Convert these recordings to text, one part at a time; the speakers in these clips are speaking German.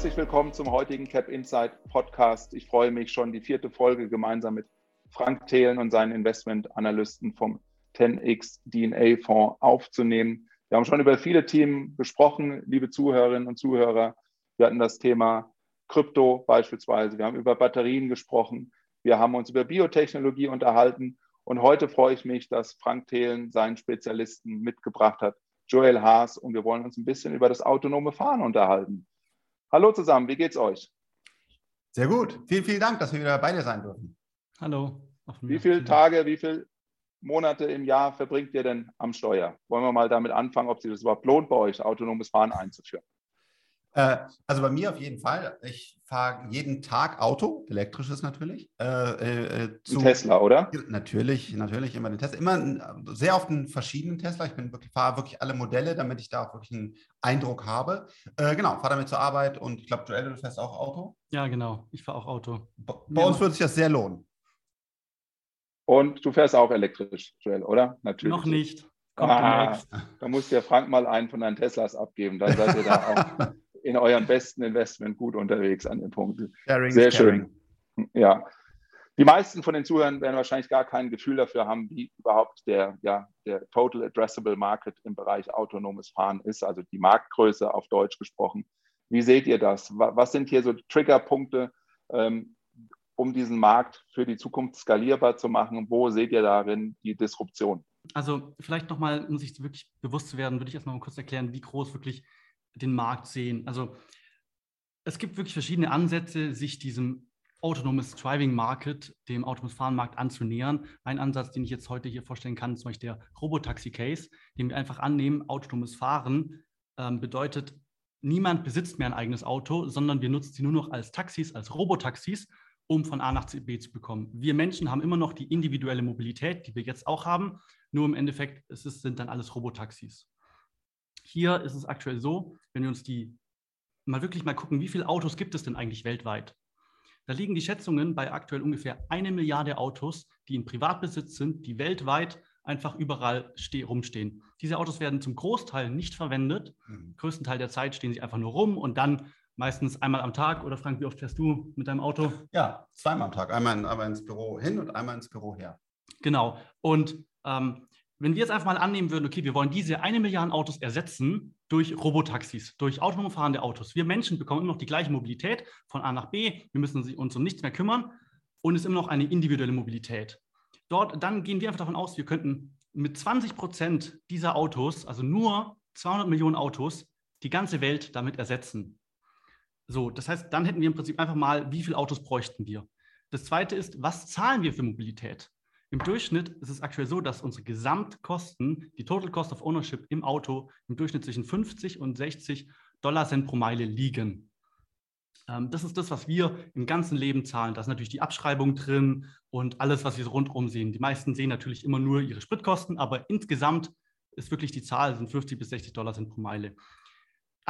Herzlich willkommen zum heutigen Cap Insight Podcast. Ich freue mich schon, die vierte Folge gemeinsam mit Frank Thelen und seinen Investmentanalysten vom 10x DNA Fonds aufzunehmen. Wir haben schon über viele Themen gesprochen, liebe Zuhörerinnen und Zuhörer. Wir hatten das Thema Krypto beispielsweise. Wir haben über Batterien gesprochen. Wir haben uns über Biotechnologie unterhalten. Und heute freue ich mich, dass Frank Thelen seinen Spezialisten mitgebracht hat, Joel Haas. Und wir wollen uns ein bisschen über das autonome Fahren unterhalten. Hallo zusammen, wie geht's euch? Sehr gut. Vielen, vielen Dank, dass wir wieder bei dir sein dürfen. Hallo. Wie viele Tage, wie viele Monate im Jahr verbringt ihr denn am Steuer? Wollen wir mal damit anfangen, ob sich das überhaupt lohnt, bei euch autonomes Fahren einzuführen? Äh, also bei mir auf jeden Fall. Ich fahre jeden Tag Auto, elektrisches natürlich. Äh, äh, äh zu, Tesla, oder? Natürlich, natürlich immer den Tesla. Immer sehr oft einen verschiedenen Tesla. Ich bin wirklich, fahre wirklich alle Modelle, damit ich da auch wirklich einen Eindruck habe. Äh, genau, fahre damit zur Arbeit und ich glaube, Joel, du fährst auch Auto? Ja, genau. Ich fahre auch Auto. Bei, bei uns würde sich das sehr lohnen. Und du fährst auch elektrisch, Joel, oder? Natürlich. Noch nicht. Ah, da muss der Frank mal einen von deinen Teslas abgeben. Dann seid ihr da auch in eurem besten Investment gut unterwegs an den Punkten. Sehr schön. Ja. Die meisten von den Zuhörern werden wahrscheinlich gar kein Gefühl dafür haben, wie überhaupt der, ja, der Total Addressable Market im Bereich autonomes Fahren ist, also die Marktgröße auf Deutsch gesprochen. Wie seht ihr das? Was sind hier so Triggerpunkte, ähm, um diesen Markt für die Zukunft skalierbar zu machen? Wo seht ihr darin die Disruption? Also vielleicht nochmal, um sich wirklich bewusst zu werden, würde ich erstmal mal kurz erklären, wie groß wirklich den Markt sehen. Also es gibt wirklich verschiedene Ansätze, sich diesem Autonomous Driving Market, dem autonomes Fahren Markt anzunähern. Ein Ansatz, den ich jetzt heute hier vorstellen kann, ist zum Beispiel der Robotaxi-Case, den wir einfach annehmen, autonomes Fahren ähm, bedeutet, niemand besitzt mehr ein eigenes Auto, sondern wir nutzen sie nur noch als Taxis, als Robotaxis, um von A nach B zu bekommen. Wir Menschen haben immer noch die individuelle Mobilität, die wir jetzt auch haben, nur im Endeffekt es ist, sind dann alles Robotaxis. Hier ist es aktuell so, wenn wir uns die mal wirklich mal gucken, wie viele Autos gibt es denn eigentlich weltweit? Da liegen die Schätzungen bei aktuell ungefähr eine Milliarde Autos, die in Privatbesitz sind, die weltweit einfach überall rumstehen. Diese Autos werden zum Großteil nicht verwendet. Mhm. Größten Teil der Zeit stehen sie einfach nur rum und dann meistens einmal am Tag. Oder Frank, wie oft fährst du mit deinem Auto? Ja, zweimal am Tag. Einmal, einmal ins Büro hin und einmal ins Büro her. Genau. Und ähm, wenn wir jetzt einfach mal annehmen würden, okay, wir wollen diese eine Milliarde Autos ersetzen durch Robotaxis, durch autonom fahrende Autos. Wir Menschen bekommen immer noch die gleiche Mobilität von A nach B. Wir müssen uns um nichts mehr kümmern und es ist immer noch eine individuelle Mobilität. Dort, dann gehen wir einfach davon aus, wir könnten mit 20 Prozent dieser Autos, also nur 200 Millionen Autos, die ganze Welt damit ersetzen. So, das heißt, dann hätten wir im Prinzip einfach mal, wie viele Autos bräuchten wir? Das zweite ist, was zahlen wir für Mobilität? Im Durchschnitt ist es aktuell so, dass unsere Gesamtkosten, die Total Cost of Ownership im Auto, im Durchschnitt zwischen 50 und 60 Dollar Cent pro Meile liegen. Ähm, das ist das, was wir im ganzen Leben zahlen. Da ist natürlich die Abschreibung drin und alles, was wir so rundherum sehen. Die meisten sehen natürlich immer nur ihre Spritkosten, aber insgesamt ist wirklich die Zahl, sind 50 bis 60 Dollar Cent pro Meile.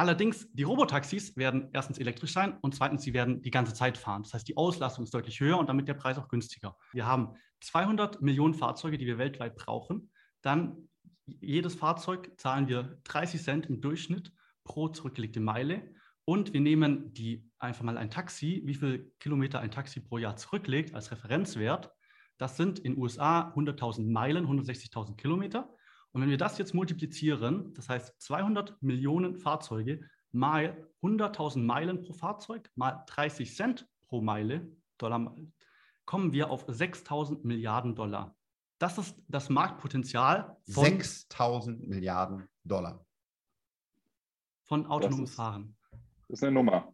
Allerdings, die Robotaxis werden erstens elektrisch sein und zweitens, sie werden die ganze Zeit fahren. Das heißt, die Auslastung ist deutlich höher und damit der Preis auch günstiger. Wir haben 200 Millionen Fahrzeuge, die wir weltweit brauchen. Dann jedes Fahrzeug zahlen wir 30 Cent im Durchschnitt pro zurückgelegte Meile. Und wir nehmen die einfach mal ein Taxi, wie viel Kilometer ein Taxi pro Jahr zurücklegt als Referenzwert. Das sind in den USA 100.000 Meilen, 160.000 Kilometer. Und wenn wir das jetzt multiplizieren, das heißt 200 Millionen Fahrzeuge mal 100.000 Meilen pro Fahrzeug mal 30 Cent pro Meile, Dollar, kommen wir auf 6.000 Milliarden Dollar. Das ist das Marktpotenzial von 6.000 Milliarden Dollar. Von autonomem Fahren. Das ist eine Nummer.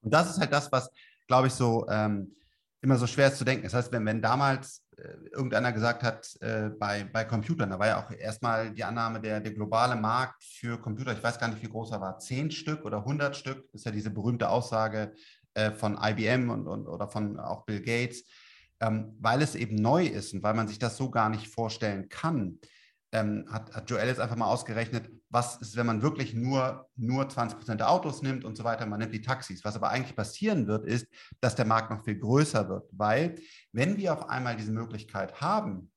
Und das ist halt das, was, glaube ich, so ähm, immer so schwer ist zu denken. Das heißt, wenn, wenn damals irgendeiner gesagt hat, äh, bei, bei Computern, da war ja auch erstmal die Annahme, der, der globale Markt für Computer, ich weiß gar nicht, wie groß er war, zehn Stück oder 100 Stück, ist ja diese berühmte Aussage äh, von IBM und, und, oder von auch Bill Gates, ähm, weil es eben neu ist und weil man sich das so gar nicht vorstellen kann, ähm, hat, hat Joel jetzt einfach mal ausgerechnet, was ist, wenn man wirklich nur, nur 20 Prozent der Autos nimmt und so weiter, man nimmt die Taxis. Was aber eigentlich passieren wird, ist, dass der Markt noch viel größer wird, weil wenn wir auf einmal diese Möglichkeit haben,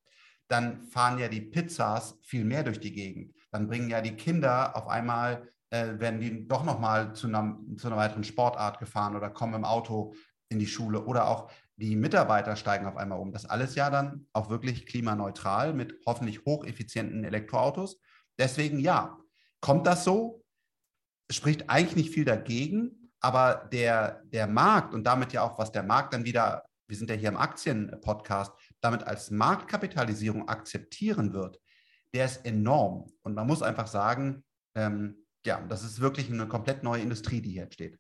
dann fahren ja die Pizzas viel mehr durch die Gegend. Dann bringen ja die Kinder auf einmal äh, werden die doch nochmal zu zu einer weiteren Sportart gefahren oder kommen im Auto in die Schule oder auch die Mitarbeiter steigen auf einmal um. Das alles ja dann auch wirklich klimaneutral mit hoffentlich hocheffizienten Elektroautos. Deswegen ja, kommt das so? Spricht eigentlich nicht viel dagegen, aber der, der Markt und damit ja auch, was der Markt dann wieder, wir sind ja hier im Aktienpodcast, damit als Marktkapitalisierung akzeptieren wird, der ist enorm. Und man muss einfach sagen, ähm, ja, das ist wirklich eine komplett neue Industrie, die hier entsteht.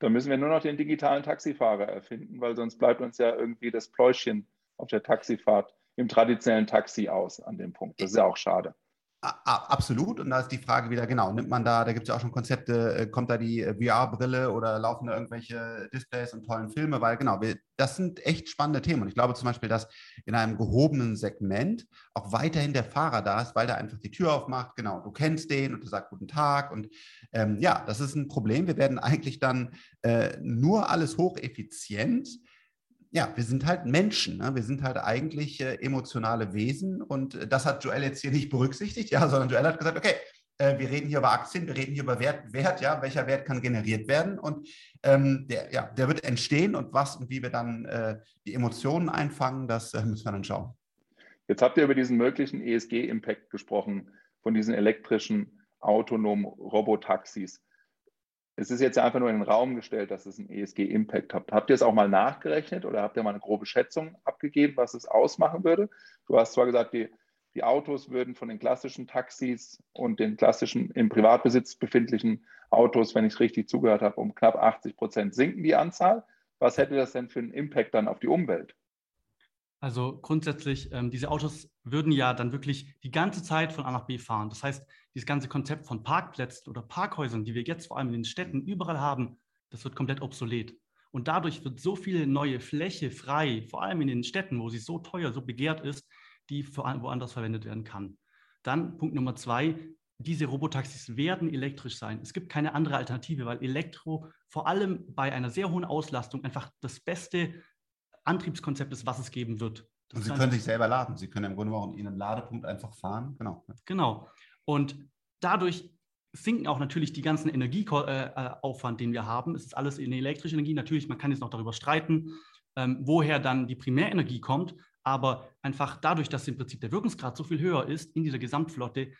Da müssen wir nur noch den digitalen Taxifahrer erfinden, weil sonst bleibt uns ja irgendwie das Pläuschen auf der Taxifahrt im traditionellen Taxi aus an dem Punkt. Das ist ja auch schade. Absolut. Und da ist die Frage wieder, genau, nimmt man da, da gibt es ja auch schon Konzepte, äh, kommt da die äh, VR-Brille oder laufen da irgendwelche Displays und tollen Filme, weil genau, wir, das sind echt spannende Themen. Und ich glaube zum Beispiel, dass in einem gehobenen Segment auch weiterhin der Fahrer da ist, weil der einfach die Tür aufmacht. Genau, du kennst den und du sagst guten Tag. Und ähm, ja, das ist ein Problem. Wir werden eigentlich dann äh, nur alles hocheffizient ja, wir sind halt Menschen. Ne? Wir sind halt eigentlich äh, emotionale Wesen und äh, das hat Joel jetzt hier nicht berücksichtigt, ja, sondern Joel hat gesagt, okay, äh, wir reden hier über Aktien, wir reden hier über Wert, Wert, ja, welcher Wert kann generiert werden und ähm, der, ja, der wird entstehen und was und wie wir dann äh, die Emotionen einfangen, das äh, müssen wir dann schauen. Jetzt habt ihr über diesen möglichen ESG-Impact gesprochen von diesen elektrischen autonomen Robotaxis es ist jetzt einfach nur in den Raum gestellt, dass es einen ESG-Impact hat. Habt ihr es auch mal nachgerechnet oder habt ihr mal eine grobe Schätzung abgegeben, was es ausmachen würde? Du hast zwar gesagt, die, die Autos würden von den klassischen Taxis und den klassischen im Privatbesitz befindlichen Autos, wenn ich es richtig zugehört habe, um knapp 80 Prozent sinken die Anzahl. Was hätte das denn für einen Impact dann auf die Umwelt? Also grundsätzlich, ähm, diese Autos würden ja dann wirklich die ganze Zeit von A nach B fahren. Das heißt, dieses ganze Konzept von Parkplätzen oder Parkhäusern, die wir jetzt vor allem in den Städten überall haben, das wird komplett obsolet. Und dadurch wird so viel neue Fläche frei, vor allem in den Städten, wo sie so teuer, so begehrt ist, die woanders verwendet werden kann. Dann Punkt Nummer zwei, diese Robotaxis werden elektrisch sein. Es gibt keine andere Alternative, weil Elektro vor allem bei einer sehr hohen Auslastung einfach das beste Antriebskonzept ist, was es geben wird. Das und Sie können sich selber laden. Sie können im Grunde auch in einem Ladepunkt einfach fahren. Genau. Genau. Und dadurch sinken auch natürlich die ganzen Energieaufwand, den wir haben. Es ist alles in elektrische Energie. Natürlich, man kann jetzt noch darüber streiten, ähm, woher dann die Primärenergie kommt. Aber einfach dadurch, dass im Prinzip der Wirkungsgrad so viel höher ist in dieser Gesamtflotte,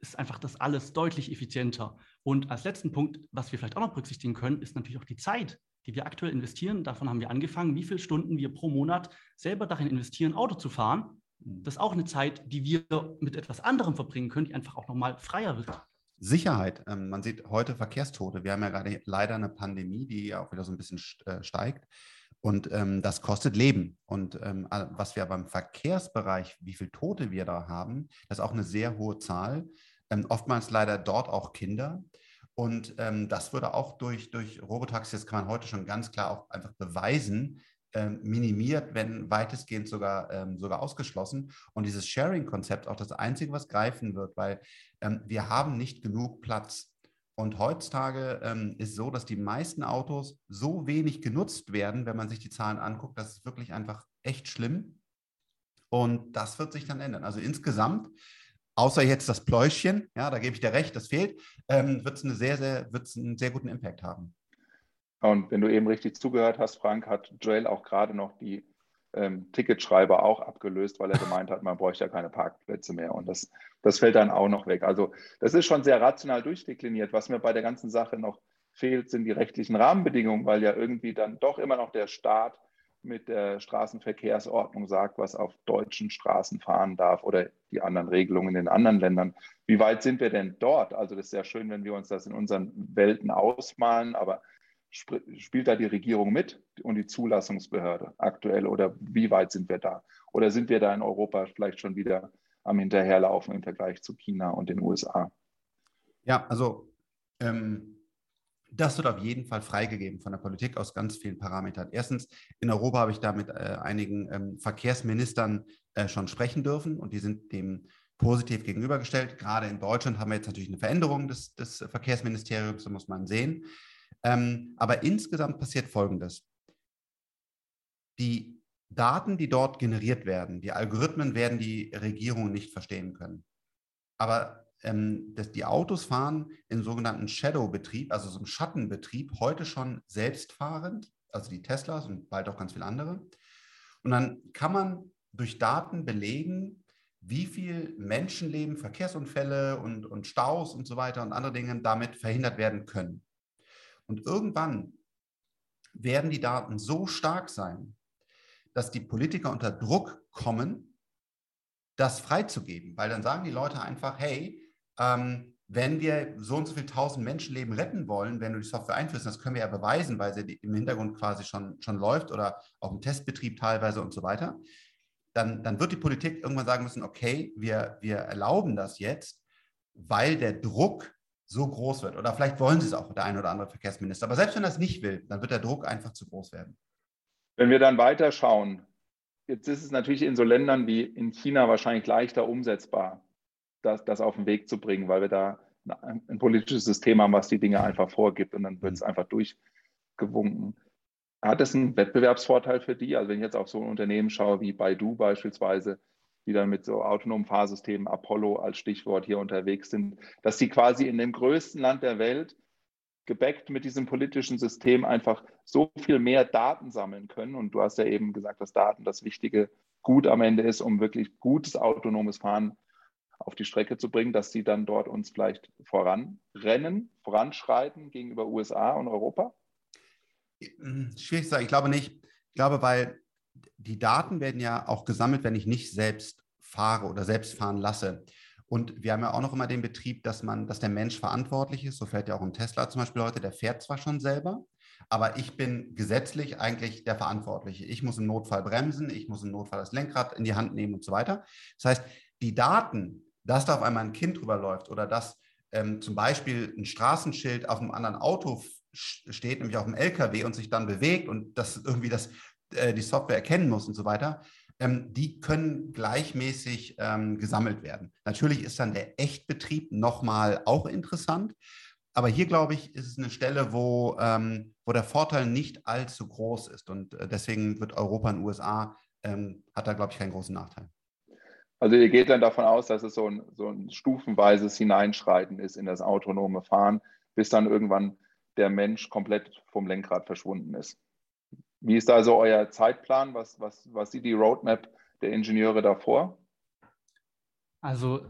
ist einfach das alles deutlich effizienter. Und als letzten Punkt, was wir vielleicht auch noch berücksichtigen können, ist natürlich auch die Zeit, die wir aktuell investieren. Davon haben wir angefangen, wie viele Stunden wir pro Monat selber darin investieren, Auto zu fahren. Das ist auch eine Zeit, die wir mit etwas anderem verbringen können, die einfach auch nochmal freier wird. Sicherheit. Ähm, man sieht heute Verkehrstote. Wir haben ja gerade leider eine Pandemie, die ja auch wieder so ein bisschen äh, steigt. Und ähm, das kostet Leben. Und ähm, was wir beim Verkehrsbereich, wie viele Tote wir da haben, das ist auch eine sehr hohe Zahl. Ähm, oftmals leider dort auch Kinder. Und ähm, das würde auch durch, durch Robotaxis, das kann man heute schon ganz klar auch einfach beweisen, ähm, minimiert, wenn weitestgehend sogar, ähm, sogar ausgeschlossen. Und dieses Sharing-Konzept auch das Einzige, was greifen wird, weil ähm, wir haben nicht genug Platz. Und heutzutage ähm, ist so, dass die meisten Autos so wenig genutzt werden, wenn man sich die Zahlen anguckt, das ist wirklich einfach echt schlimm. Und das wird sich dann ändern. Also insgesamt außer jetzt das Pläuschen, ja, da gebe ich dir recht, das fehlt, ähm, wird es eine sehr, sehr, einen sehr guten Impact haben. Und wenn du eben richtig zugehört hast, Frank, hat Joel auch gerade noch die ähm, Ticketschreiber auch abgelöst, weil er gemeint hat, man bräuchte ja keine Parkplätze mehr. Und das, das fällt dann auch noch weg. Also das ist schon sehr rational durchdekliniert. Was mir bei der ganzen Sache noch fehlt, sind die rechtlichen Rahmenbedingungen, weil ja irgendwie dann doch immer noch der Staat mit der Straßenverkehrsordnung sagt, was auf deutschen Straßen fahren darf oder die anderen Regelungen in den anderen Ländern. Wie weit sind wir denn dort? Also das ist ja schön, wenn wir uns das in unseren Welten ausmalen, aber sp spielt da die Regierung mit und die Zulassungsbehörde aktuell oder wie weit sind wir da? Oder sind wir da in Europa vielleicht schon wieder am Hinterherlaufen im Vergleich zu China und den USA? Ja, also ähm das wird auf jeden Fall freigegeben von der Politik aus ganz vielen Parametern. Erstens, in Europa habe ich da mit äh, einigen ähm, Verkehrsministern äh, schon sprechen dürfen und die sind dem positiv gegenübergestellt. Gerade in Deutschland haben wir jetzt natürlich eine Veränderung des, des Verkehrsministeriums, da muss man sehen. Ähm, aber insgesamt passiert Folgendes. Die Daten, die dort generiert werden, die Algorithmen werden die Regierung nicht verstehen können. Aber ähm, dass die Autos fahren in sogenannten Shadow-Betrieb, also so einem Schattenbetrieb, heute schon selbstfahrend, also die Teslas und bald auch ganz viele andere. Und dann kann man durch Daten belegen, wie viel Menschenleben, Verkehrsunfälle und, und Staus und so weiter und andere Dinge damit verhindert werden können. Und irgendwann werden die Daten so stark sein, dass die Politiker unter Druck kommen, das freizugeben, weil dann sagen die Leute einfach, hey, ähm, wenn wir so und so viel tausend Menschenleben retten wollen, wenn du die Software einführst, das können wir ja beweisen, weil sie im Hintergrund quasi schon, schon läuft oder auch im Testbetrieb teilweise und so weiter, dann, dann wird die Politik irgendwann sagen müssen, okay, wir, wir erlauben das jetzt, weil der Druck so groß wird. Oder vielleicht wollen sie es auch, der ein oder andere Verkehrsminister. Aber selbst wenn er es nicht will, dann wird der Druck einfach zu groß werden. Wenn wir dann weiterschauen, jetzt ist es natürlich in so Ländern wie in China wahrscheinlich leichter umsetzbar, das, das auf den Weg zu bringen, weil wir da ein, ein politisches System haben, was die Dinge einfach vorgibt und dann wird es mhm. einfach durchgewunken. Hat es einen Wettbewerbsvorteil für die? Also wenn ich jetzt auf so ein Unternehmen schaue wie Baidu beispielsweise, die dann mit so autonomen Fahrsystemen, Apollo als Stichwort hier unterwegs sind, dass sie quasi in dem größten Land der Welt gebackt mit diesem politischen System einfach so viel mehr Daten sammeln können. Und du hast ja eben gesagt, dass Daten das wichtige Gut am Ende ist, um wirklich gutes autonomes Fahren auf die Strecke zu bringen, dass sie dann dort uns vielleicht voranrennen, voranschreiten gegenüber USA und Europa? Hm, schwierig zu sagen. Ich glaube nicht. Ich glaube, weil die Daten werden ja auch gesammelt, wenn ich nicht selbst fahre oder selbst fahren lasse. Und wir haben ja auch noch immer den Betrieb, dass man, dass der Mensch verantwortlich ist. So fährt ja auch ein Tesla zum Beispiel heute, der fährt zwar schon selber, aber ich bin gesetzlich eigentlich der Verantwortliche. Ich muss im Notfall bremsen, ich muss im Notfall das Lenkrad in die Hand nehmen und so weiter. Das heißt, die Daten, dass da auf einmal ein Kind drüber läuft oder dass ähm, zum Beispiel ein Straßenschild auf einem anderen Auto steht, nämlich auf dem LKW und sich dann bewegt und das irgendwie das, äh, die Software erkennen muss und so weiter, ähm, die können gleichmäßig ähm, gesammelt werden. Natürlich ist dann der Echtbetrieb nochmal auch interessant, aber hier, glaube ich, ist es eine Stelle, wo, ähm, wo der Vorteil nicht allzu groß ist und äh, deswegen wird Europa und USA, ähm, hat da, glaube ich, keinen großen Nachteil. Also ihr geht dann davon aus, dass es so ein, so ein stufenweises Hineinschreiten ist in das autonome Fahren, bis dann irgendwann der Mensch komplett vom Lenkrad verschwunden ist. Wie ist also euer Zeitplan? Was, was, was sieht die Roadmap der Ingenieure davor? Also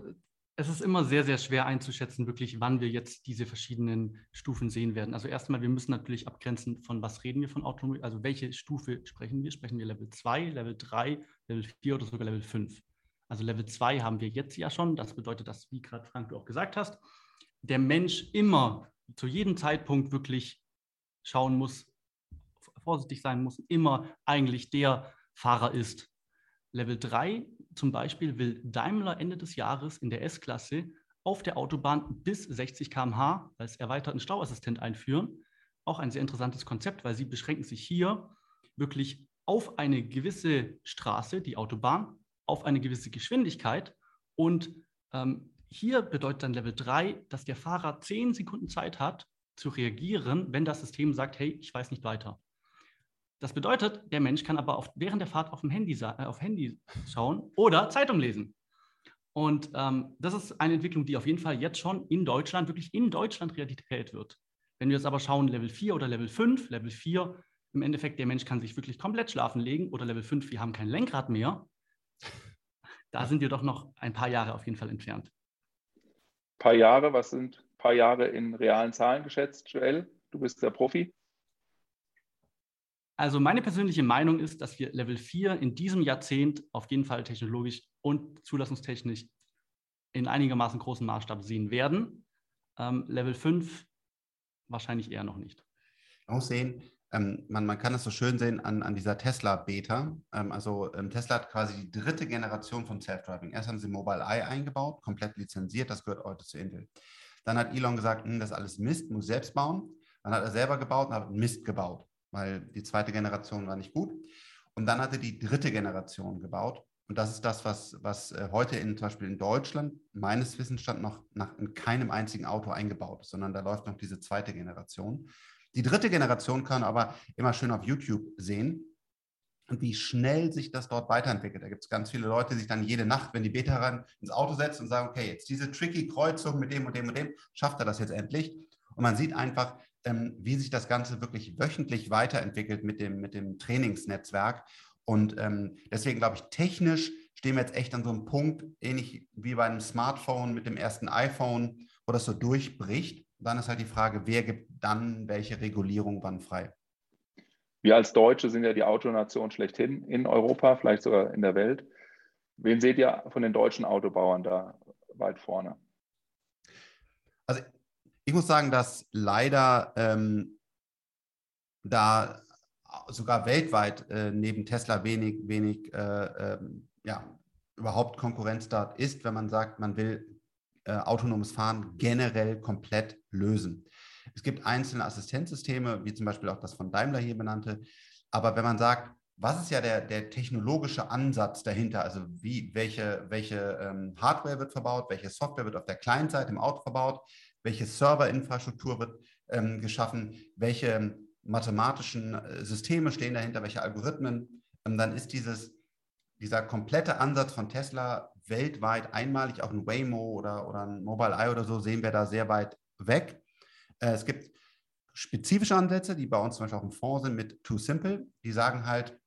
es ist immer sehr, sehr schwer einzuschätzen, wirklich, wann wir jetzt diese verschiedenen Stufen sehen werden. Also erstmal, wir müssen natürlich abgrenzen, von was reden wir von Automobil, also welche Stufe sprechen wir? Sprechen wir Level 2, Level 3, Level 4 oder sogar Level 5? Also Level 2 haben wir jetzt ja schon. Das bedeutet, dass, wie gerade Frank du auch gesagt hast, der Mensch immer zu jedem Zeitpunkt wirklich schauen muss, vorsichtig sein muss, immer eigentlich der Fahrer ist. Level 3 zum Beispiel will Daimler Ende des Jahres in der S-Klasse auf der Autobahn bis 60 km/h als erweiterten Stauassistent einführen. Auch ein sehr interessantes Konzept, weil sie beschränken sich hier wirklich auf eine gewisse Straße, die Autobahn, auf eine gewisse Geschwindigkeit und ähm, hier bedeutet dann Level 3, dass der Fahrer 10 Sekunden Zeit hat, zu reagieren, wenn das System sagt, hey, ich weiß nicht weiter. Das bedeutet, der Mensch kann aber auf, während der Fahrt auf dem Handy, äh, auf Handy schauen oder Zeitung lesen. Und ähm, das ist eine Entwicklung, die auf jeden Fall jetzt schon in Deutschland, wirklich in Deutschland Realität wird. Wenn wir jetzt aber schauen, Level 4 oder Level 5, Level 4, im Endeffekt, der Mensch kann sich wirklich komplett schlafen legen oder Level 5, wir haben kein Lenkrad mehr. Da sind wir doch noch ein paar Jahre auf jeden Fall entfernt paar Jahre, was sind ein paar Jahre in realen Zahlen geschätzt, Joel? Du bist der Profi. Also meine persönliche Meinung ist, dass wir Level 4 in diesem Jahrzehnt auf jeden Fall technologisch und zulassungstechnisch in einigermaßen großem Maßstab sehen werden. Ähm, Level 5 wahrscheinlich eher noch nicht. Man muss sehen, ähm, man, man, kann das so schön sehen an, an dieser Tesla-Beta. Ähm, also ähm, Tesla hat quasi die dritte Generation von Self-Driving. Erst haben sie Mobile Eye eingebaut, komplett lizenziert, das gehört heute zu Intel. Dann hat Elon gesagt, hm, das ist alles Mist, muss selbst bauen. Dann hat er selber gebaut und hat Mist gebaut, weil die zweite Generation war nicht gut. Und dann hat er die dritte Generation gebaut. Und das ist das, was, was äh, heute in, zum Beispiel in Deutschland meines Wissensstand noch nach, in keinem einzigen Auto eingebaut ist, sondern da läuft noch diese zweite Generation. Die dritte Generation kann aber immer schön auf YouTube sehen. und wie schnell sich das dort weiterentwickelt. Da gibt es ganz viele Leute, die sich dann jede Nacht, wenn die Beta ran ins Auto setzen und sagen, okay, jetzt diese tricky Kreuzung mit dem und dem und dem, schafft er das jetzt endlich? Und man sieht einfach, ähm, wie sich das Ganze wirklich wöchentlich weiterentwickelt mit dem, mit dem Trainingsnetzwerk. Und ähm, deswegen glaube ich, technisch stehen wir jetzt echt an so einem Punkt, ähnlich wie bei einem Smartphone mit dem ersten iPhone, wo das so durchbricht. Dann ist halt die Frage, wer gibt dann welche Regulierung wann frei? Wir als Deutsche sind ja die Autonation schlechthin in Europa, vielleicht sogar in der Welt. Wen seht ihr von den deutschen Autobauern da weit vorne? Also ich muss sagen, dass leider ähm, da sogar weltweit äh, neben Tesla wenig, wenig äh, äh, ja, überhaupt Konkurrenz dort ist, wenn man sagt, man will äh, autonomes Fahren generell komplett lösen. Es gibt einzelne Assistenzsysteme, wie zum Beispiel auch das von Daimler hier benannte. Aber wenn man sagt, was ist ja der, der technologische Ansatz dahinter? Also wie, welche, welche ähm, Hardware wird verbaut, welche Software wird auf der Client-Seite im Auto verbaut, welche Serverinfrastruktur wird ähm, geschaffen, welche mathematischen äh, Systeme stehen dahinter, welche Algorithmen, ähm, dann ist dieses, dieser komplette Ansatz von Tesla weltweit einmalig, auch ein Waymo oder, oder ein Mobile Eye oder so, sehen wir da sehr weit weg. Äh, es gibt spezifische Ansätze, die bei uns zum Beispiel auch im Fonds sind mit Too Simple. Die sagen halt,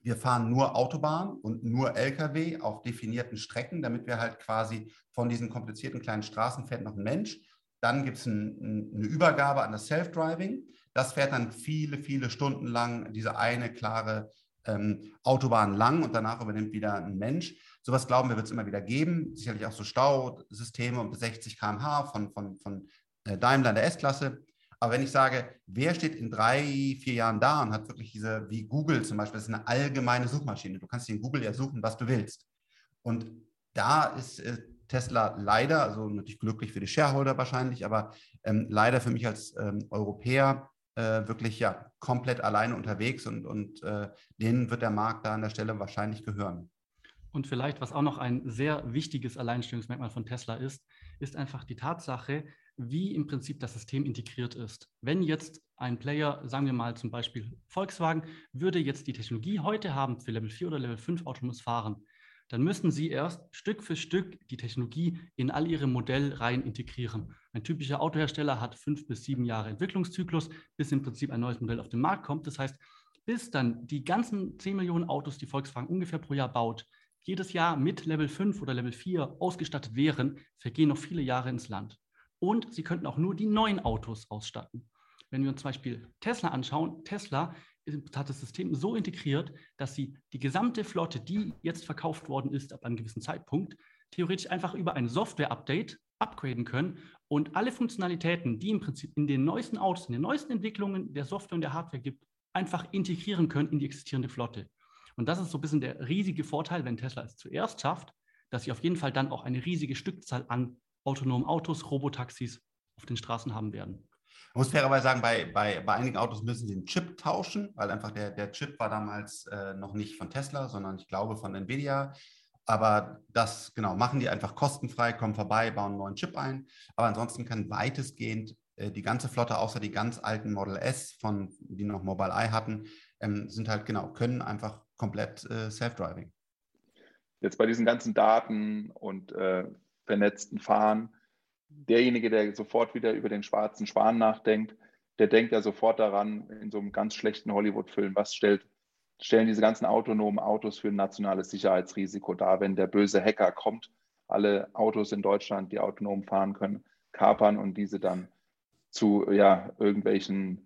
wir fahren nur Autobahn und nur Lkw auf definierten Strecken, damit wir halt quasi von diesen komplizierten kleinen Straßen fährt noch ein Mensch. Dann gibt es ein, eine Übergabe an das Self-Driving. Das fährt dann viele, viele Stunden lang diese eine klare ähm, Autobahn lang und danach übernimmt wieder ein Mensch. Sowas glauben wir, wird es immer wieder geben. Sicherlich auch so Stausysteme um 60 km/h von, von, von äh, Daimler in der S-Klasse. Aber wenn ich sage, wer steht in drei, vier Jahren da und hat wirklich diese, wie Google zum Beispiel, das ist eine allgemeine Suchmaschine. Du kannst in Google ja suchen, was du willst. Und da ist äh, Tesla leider, also natürlich glücklich für die Shareholder wahrscheinlich, aber ähm, leider für mich als ähm, Europäer äh, wirklich ja komplett alleine unterwegs und, und äh, denen wird der Markt da an der Stelle wahrscheinlich gehören. Und vielleicht, was auch noch ein sehr wichtiges Alleinstellungsmerkmal von Tesla ist, ist einfach die Tatsache, wie im Prinzip das System integriert ist. Wenn jetzt ein Player, sagen wir mal zum Beispiel Volkswagen, würde jetzt die Technologie heute haben für Level 4 oder Level 5 autonomes Fahren, dann müssen sie erst Stück für Stück die Technologie in all ihre Modellreihen integrieren. Ein typischer Autohersteller hat fünf bis sieben Jahre Entwicklungszyklus, bis im Prinzip ein neues Modell auf den Markt kommt. Das heißt, bis dann die ganzen 10 Millionen Autos, die Volkswagen ungefähr pro Jahr baut, jedes Jahr mit Level 5 oder Level 4 ausgestattet wären, vergehen noch viele Jahre ins Land und sie könnten auch nur die neuen Autos ausstatten. Wenn wir uns zum Beispiel Tesla anschauen, Tesla hat das System so integriert, dass sie die gesamte Flotte, die jetzt verkauft worden ist, ab einem gewissen Zeitpunkt, theoretisch einfach über ein Software-Update upgraden können und alle Funktionalitäten, die im Prinzip in den neuesten Autos, in den neuesten Entwicklungen der Software und der Hardware gibt, einfach integrieren können in die existierende Flotte. Und das ist so ein bisschen der riesige Vorteil, wenn Tesla es zuerst schafft, dass sie auf jeden Fall dann auch eine riesige Stückzahl an autonomen Autos, Robotaxis auf den Straßen haben werden. Ich muss fairerweise sagen, bei, bei, bei einigen Autos müssen sie den Chip tauschen, weil einfach der, der Chip war damals äh, noch nicht von Tesla, sondern ich glaube von Nvidia. Aber das, genau, machen die einfach kostenfrei, kommen vorbei, bauen einen neuen Chip ein. Aber ansonsten kann weitestgehend äh, die ganze Flotte, außer die ganz alten Model S, von, die noch Mobile Eye hatten, ähm, sind halt genau, können einfach komplett äh, Self-Driving. Jetzt bei diesen ganzen Daten und äh, vernetzten Fahren. Derjenige, der sofort wieder über den schwarzen Schwan nachdenkt, der denkt ja sofort daran, in so einem ganz schlechten Hollywood-Film, was stellt, stellen diese ganzen autonomen Autos für ein nationales Sicherheitsrisiko dar, wenn der böse Hacker kommt, alle Autos in Deutschland, die autonom fahren können, kapern und diese dann zu ja, irgendwelchen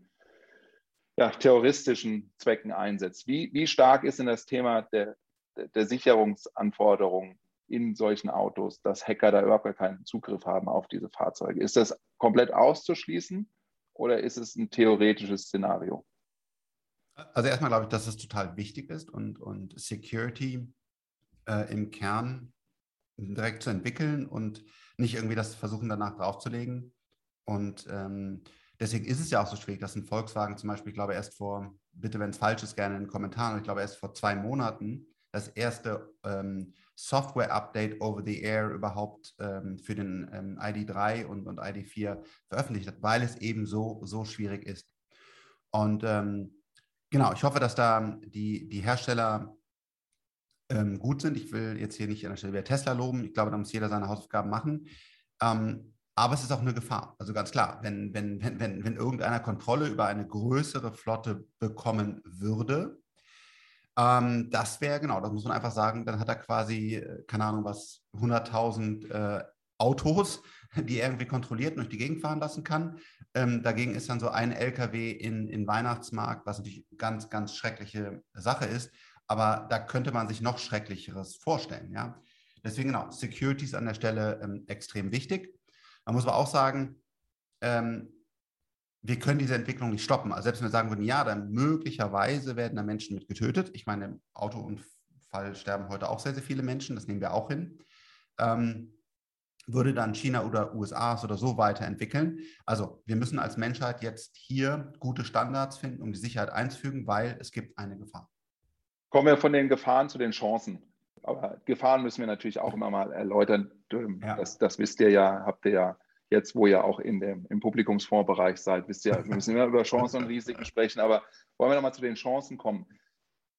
ja, terroristischen Zwecken einsetzt. Wie, wie stark ist denn das Thema der, der Sicherungsanforderungen in solchen Autos, dass Hacker da überhaupt keinen Zugriff haben auf diese Fahrzeuge. Ist das komplett auszuschließen oder ist es ein theoretisches Szenario? Also erstmal glaube ich, dass es total wichtig ist und, und Security äh, im Kern direkt zu entwickeln und nicht irgendwie das versuchen danach draufzulegen. Und ähm, deswegen ist es ja auch so schwierig, dass ein Volkswagen zum Beispiel, ich glaube, erst vor, bitte wenn es falsch ist, gerne in den Kommentaren, ich glaube, erst vor zwei Monaten das erste ähm, Software-Update over the air überhaupt ähm, für den ähm, ID3 und, und ID4 veröffentlicht hat, weil es eben so, so schwierig ist. Und ähm, Genau, ich hoffe, dass da die, die Hersteller ähm, gut sind. Ich will jetzt hier nicht an der Stelle wieder Tesla loben. Ich glaube, da muss jeder seine Hausaufgaben machen. Ähm, aber es ist auch eine Gefahr. Also ganz klar, wenn, wenn, wenn, wenn, wenn irgendeiner Kontrolle über eine größere Flotte bekommen würde, ähm, das wäre, genau, das muss man einfach sagen, dann hat er quasi, äh, keine Ahnung was, 100.000 äh, Autos, die er irgendwie kontrolliert und durch die Gegend fahren lassen kann. Ähm, dagegen ist dann so ein LKW in, in Weihnachtsmarkt, was natürlich ganz, ganz schreckliche Sache ist. Aber da könnte man sich noch Schrecklicheres vorstellen. Ja? Deswegen genau, Security ist an der Stelle ähm, extrem wichtig. Man muss aber auch sagen, ähm, wir können diese Entwicklung nicht stoppen. Also selbst wenn wir sagen würden, ja, dann möglicherweise werden da Menschen mit getötet. Ich meine, im Autounfall sterben heute auch sehr, sehr viele Menschen, das nehmen wir auch hin. Ähm, würde dann China oder USA oder so weiterentwickeln. Also wir müssen als Menschheit jetzt hier gute Standards finden, um die Sicherheit einzufügen, weil es gibt eine Gefahr. Kommen wir von den Gefahren zu den Chancen. Aber Gefahren müssen wir natürlich auch immer mal erläutern. Ja. Das, das, wisst ihr ja, habt ihr ja jetzt, wo ihr auch in dem, im Publikumsfondsbereich seid, wisst ihr, wir müssen immer über Chancen und Risiken sprechen. Aber wollen wir nochmal zu den Chancen kommen?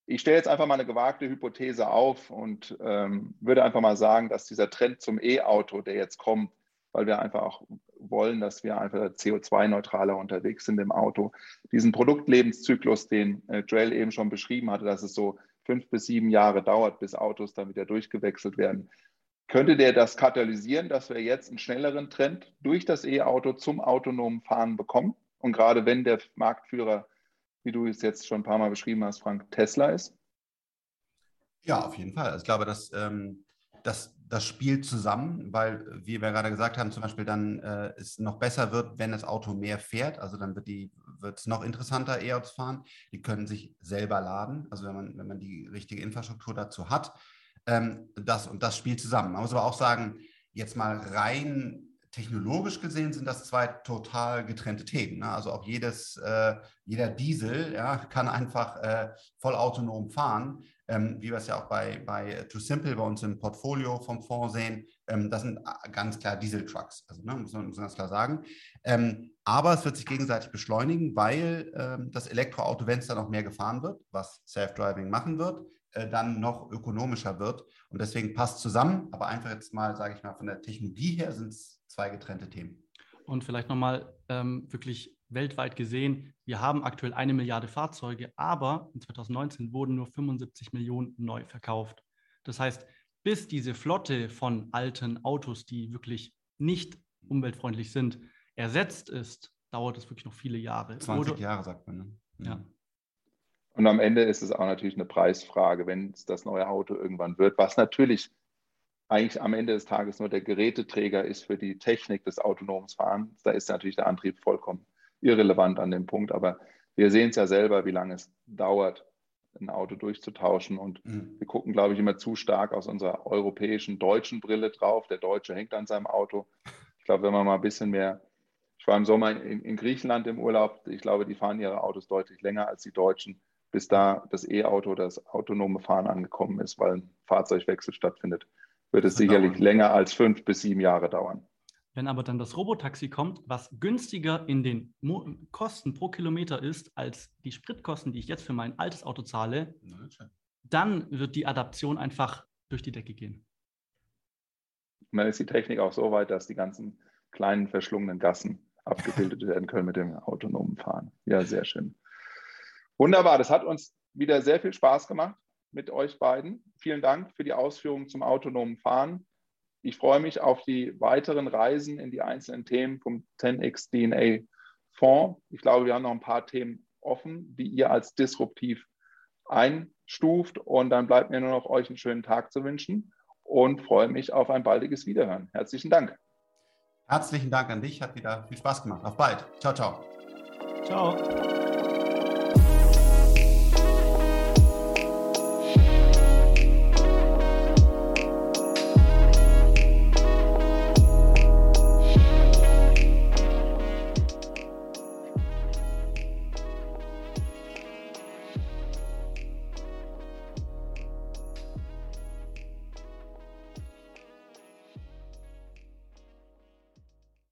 Ich stelle jetzt einfach mal eine gewagte Hypothese auf und ähm, würde einfach mal sagen, dass dieser Trend zum E-Auto, der jetzt kommt, weil wir einfach auch wollen, dass wir einfach CO2-neutraler unterwegs sind im Auto, diesen Produktlebenszyklus, den äh, Joel eben schon beschrieben hatte, dass es so fünf bis sieben Jahre dauert, bis Autos dann wieder durchgewechselt werden. Könnte der das katalysieren, dass wir jetzt einen schnelleren Trend durch das E-Auto zum autonomen Fahren bekommen? Und gerade wenn der Marktführer, wie du es jetzt schon ein paar Mal beschrieben hast, Frank, Tesla ist? Ja, auf jeden Fall. Also ich glaube, dass ähm, das, das spielt zusammen, weil, wie wir gerade gesagt haben, zum Beispiel dann äh, es noch besser wird, wenn das Auto mehr fährt. Also dann wird die wird es noch interessanter, E-Autos fahren. Die können sich selber laden, also wenn man, wenn man die richtige Infrastruktur dazu hat. Ähm, das und das spielt zusammen. Man muss aber auch sagen, jetzt mal rein technologisch gesehen sind das zwei total getrennte Themen. Ne? Also auch jedes, äh, jeder Diesel ja, kann einfach äh, vollautonom fahren ähm, wie wir es ja auch bei, bei Too Simple bei uns im Portfolio vom Fonds sehen, ähm, das sind äh, ganz klar Diesel-Trucks, also ne, muss, man, muss man ganz klar sagen. Ähm, aber es wird sich gegenseitig beschleunigen, weil ähm, das Elektroauto, wenn es dann noch mehr gefahren wird, was Self-Driving machen wird, äh, dann noch ökonomischer wird. Und deswegen passt zusammen, aber einfach jetzt mal, sage ich mal, von der Technologie her sind es zwei getrennte Themen. Und vielleicht nochmal ähm, wirklich weltweit gesehen, wir haben aktuell eine Milliarde Fahrzeuge, aber in 2019 wurden nur 75 Millionen neu verkauft. Das heißt, bis diese Flotte von alten Autos, die wirklich nicht umweltfreundlich sind, ersetzt ist, dauert es wirklich noch viele Jahre. 20 Oder, Jahre, sagt man. Ne? Ja. Und am Ende ist es auch natürlich eine Preisfrage, wenn es das neue Auto irgendwann wird, was natürlich eigentlich am Ende des Tages nur der Geräteträger ist für die Technik des autonomen Fahrens. Da ist natürlich der Antrieb vollkommen irrelevant an dem Punkt. Aber wir sehen es ja selber, wie lange es dauert, ein Auto durchzutauschen. Und mhm. wir gucken, glaube ich, immer zu stark aus unserer europäischen, deutschen Brille drauf. Der Deutsche hängt an seinem Auto. Ich glaube, wenn man mal ein bisschen mehr, ich war im Sommer in, in Griechenland im Urlaub, ich glaube, die fahren ihre Autos deutlich länger als die Deutschen, bis da das E-Auto, das autonome Fahren angekommen ist, weil ein Fahrzeugwechsel stattfindet, wird es sicherlich länger als fünf bis sieben Jahre dauern. Wenn aber dann das Robotaxi kommt, was günstiger in den Mo Kosten pro Kilometer ist als die Spritkosten, die ich jetzt für mein altes Auto zahle, dann wird die Adaption einfach durch die Decke gehen. Und dann ist die Technik auch so weit, dass die ganzen kleinen verschlungenen Gassen abgebildet werden können mit dem autonomen Fahren. Ja, sehr schön. Wunderbar, das hat uns wieder sehr viel Spaß gemacht mit euch beiden. Vielen Dank für die Ausführungen zum autonomen Fahren. Ich freue mich auf die weiteren Reisen in die einzelnen Themen vom 10x DNA Fonds. Ich glaube, wir haben noch ein paar Themen offen, die ihr als disruptiv einstuft. Und dann bleibt mir nur noch euch einen schönen Tag zu wünschen und freue mich auf ein baldiges Wiederhören. Herzlichen Dank. Herzlichen Dank an dich, hat wieder viel Spaß gemacht. Auf bald. Ciao, ciao. Ciao.